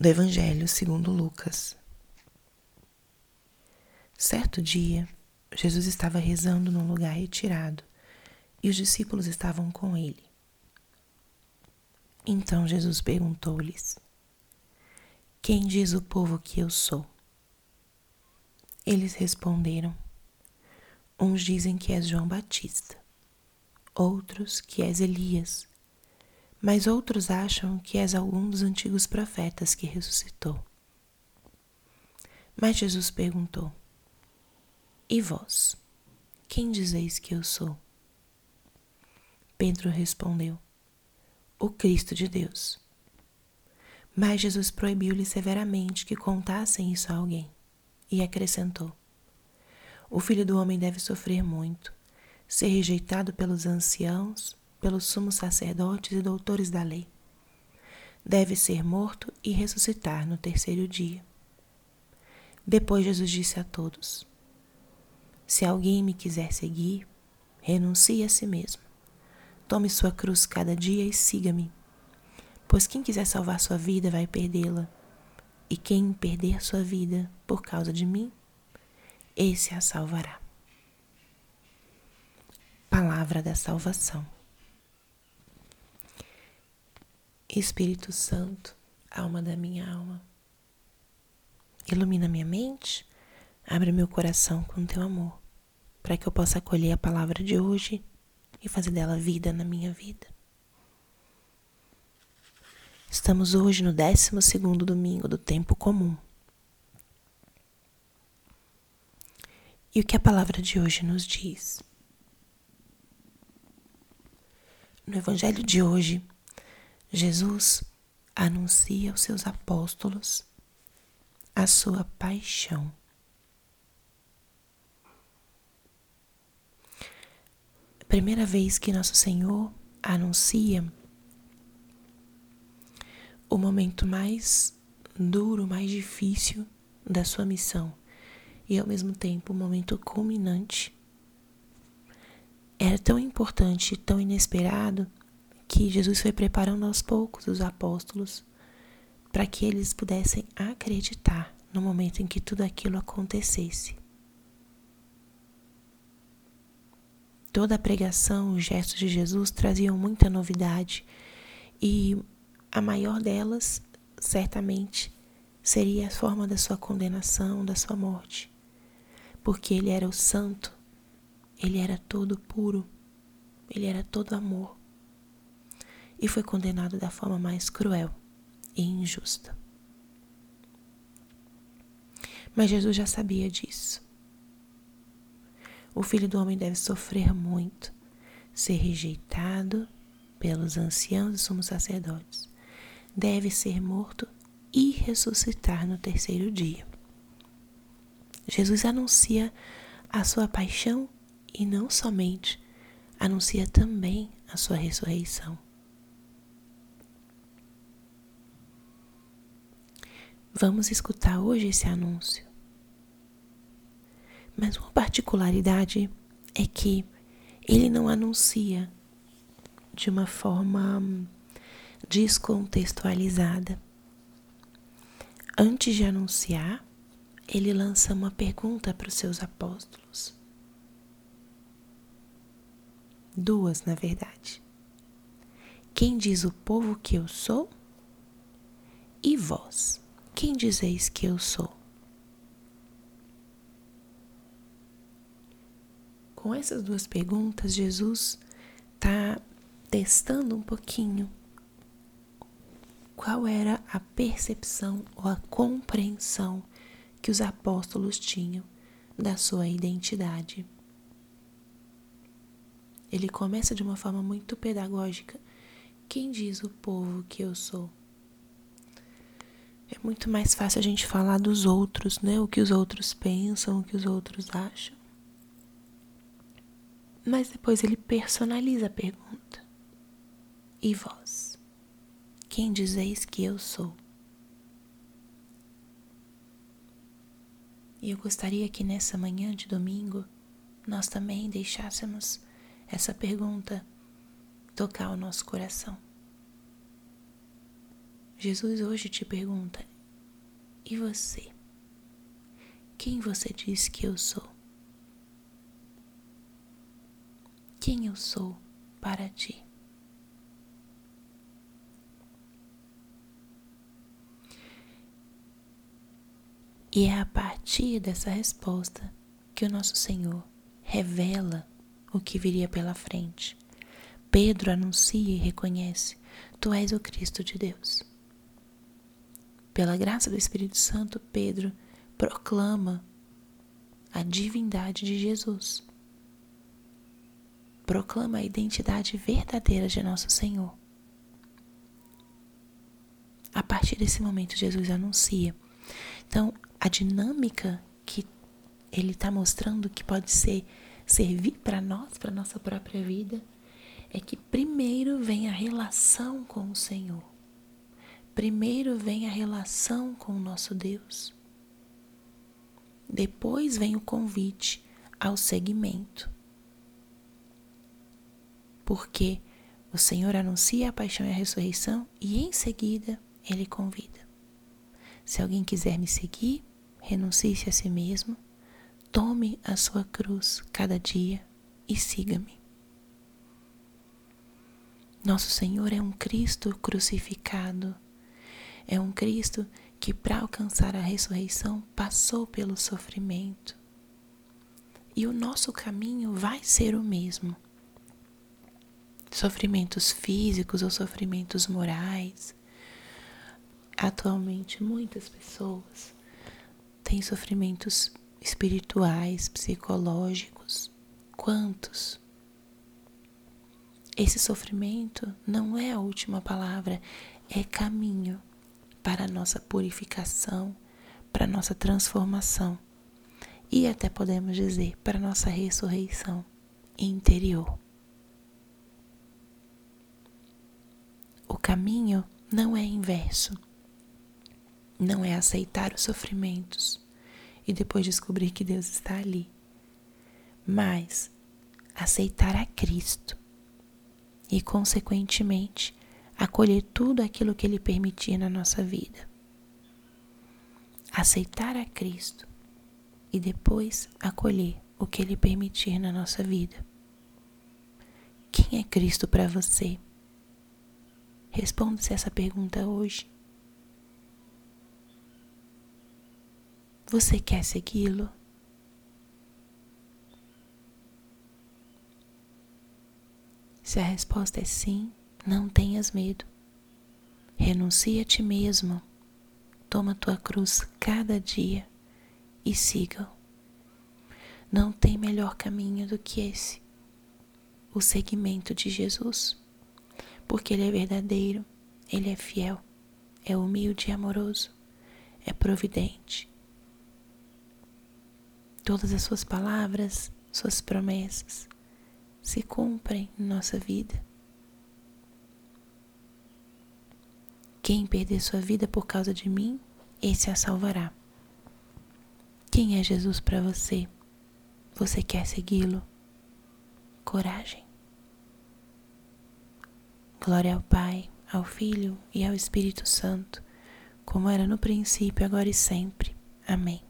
do Evangelho segundo Lucas. Certo dia, Jesus estava rezando num lugar retirado e os discípulos estavam com ele. Então Jesus perguntou-lhes: Quem diz o povo que eu sou? Eles responderam: Uns dizem que és João Batista, outros que és Elias mas outros acham que és algum dos antigos profetas que ressuscitou. Mas Jesus perguntou: E vós? Quem dizeis que eu sou? Pedro respondeu: O Cristo de Deus. Mas Jesus proibiu-lhe severamente que contassem isso a alguém e acrescentou: O filho do homem deve sofrer muito, ser rejeitado pelos anciãos pelos sumos sacerdotes e doutores da lei. Deve ser morto e ressuscitar no terceiro dia. Depois Jesus disse a todos: Se alguém me quiser seguir, renuncie a si mesmo. Tome sua cruz cada dia e siga-me. Pois quem quiser salvar sua vida vai perdê-la, e quem perder sua vida por causa de mim, esse a salvará. Palavra da salvação. Espírito Santo, alma da minha alma, ilumina minha mente, abre meu coração com teu amor, para que eu possa acolher a palavra de hoje e fazer dela vida na minha vida. Estamos hoje no 12 domingo do tempo comum. E o que a palavra de hoje nos diz? No evangelho de hoje, Jesus anuncia aos seus apóstolos a sua paixão. Primeira vez que Nosso Senhor anuncia o momento mais duro, mais difícil da sua missão e ao mesmo tempo o momento culminante. Era tão importante, tão inesperado que Jesus foi preparando aos poucos os apóstolos para que eles pudessem acreditar no momento em que tudo aquilo acontecesse. Toda a pregação, os gestos de Jesus traziam muita novidade e a maior delas, certamente, seria a forma da sua condenação, da sua morte. Porque ele era o santo, ele era todo puro, ele era todo amor e foi condenado da forma mais cruel e injusta. Mas Jesus já sabia disso. O filho do homem deve sofrer muito, ser rejeitado pelos anciãos e sumos sacerdotes, deve ser morto e ressuscitar no terceiro dia. Jesus anuncia a sua paixão e não somente, anuncia também a sua ressurreição. Vamos escutar hoje esse anúncio. Mas uma particularidade é que ele não anuncia de uma forma descontextualizada. Antes de anunciar, ele lança uma pergunta para os seus apóstolos. Duas, na verdade. Quem diz o povo que eu sou? E vós? Quem dizeis que eu sou? Com essas duas perguntas, Jesus está testando um pouquinho qual era a percepção ou a compreensão que os apóstolos tinham da sua identidade. Ele começa de uma forma muito pedagógica. Quem diz o povo que eu sou? É muito mais fácil a gente falar dos outros, né? O que os outros pensam, o que os outros acham. Mas depois ele personaliza a pergunta. E vós? Quem dizeis que eu sou? E eu gostaria que nessa manhã de domingo nós também deixássemos essa pergunta tocar o nosso coração. Jesus hoje te pergunta: E você? Quem você diz que eu sou? Quem eu sou para ti? E é a partir dessa resposta que o nosso Senhor revela o que viria pela frente. Pedro anuncia e reconhece: Tu és o Cristo de Deus. Pela graça do Espírito Santo, Pedro proclama a divindade de Jesus. Proclama a identidade verdadeira de nosso Senhor. A partir desse momento, Jesus anuncia. Então, a dinâmica que ele está mostrando que pode ser servir para nós, para nossa própria vida, é que primeiro vem a relação com o Senhor. Primeiro vem a relação com o nosso Deus. Depois vem o convite ao seguimento. Porque o Senhor anuncia a paixão e a ressurreição e em seguida ele convida. Se alguém quiser me seguir, renuncie-se a si mesmo, tome a sua cruz cada dia e siga-me. Nosso Senhor é um Cristo crucificado, é um Cristo que, para alcançar a ressurreição, passou pelo sofrimento. E o nosso caminho vai ser o mesmo. Sofrimentos físicos ou sofrimentos morais. Atualmente, muitas pessoas tem sofrimentos espirituais, psicológicos. Quantos? Esse sofrimento não é a última palavra, é caminho para a nossa purificação, para a nossa transformação. E até podemos dizer para a nossa ressurreição interior. O caminho não é inverso. Não é aceitar os sofrimentos e depois descobrir que Deus está ali, mas aceitar a Cristo. E, consequentemente, acolher tudo aquilo que Ele permitir na nossa vida. Aceitar a Cristo e depois acolher o que Ele permitir na nossa vida. Quem é Cristo para você? Responda-se essa pergunta hoje. Você quer segui-lo? Se a resposta é sim, não tenhas medo. Renuncia a ti mesmo. Toma tua cruz cada dia e siga-o. Não tem melhor caminho do que esse o seguimento de Jesus, porque Ele é verdadeiro, Ele é fiel, é humilde e amoroso, é providente, todas as suas palavras, suas promessas se cumprem em nossa vida. Quem perder sua vida por causa de mim, esse a salvará. Quem é Jesus para você? Você quer segui-lo? Coragem. Glória ao Pai, ao Filho e ao Espírito Santo, como era no princípio, agora e sempre. Amém.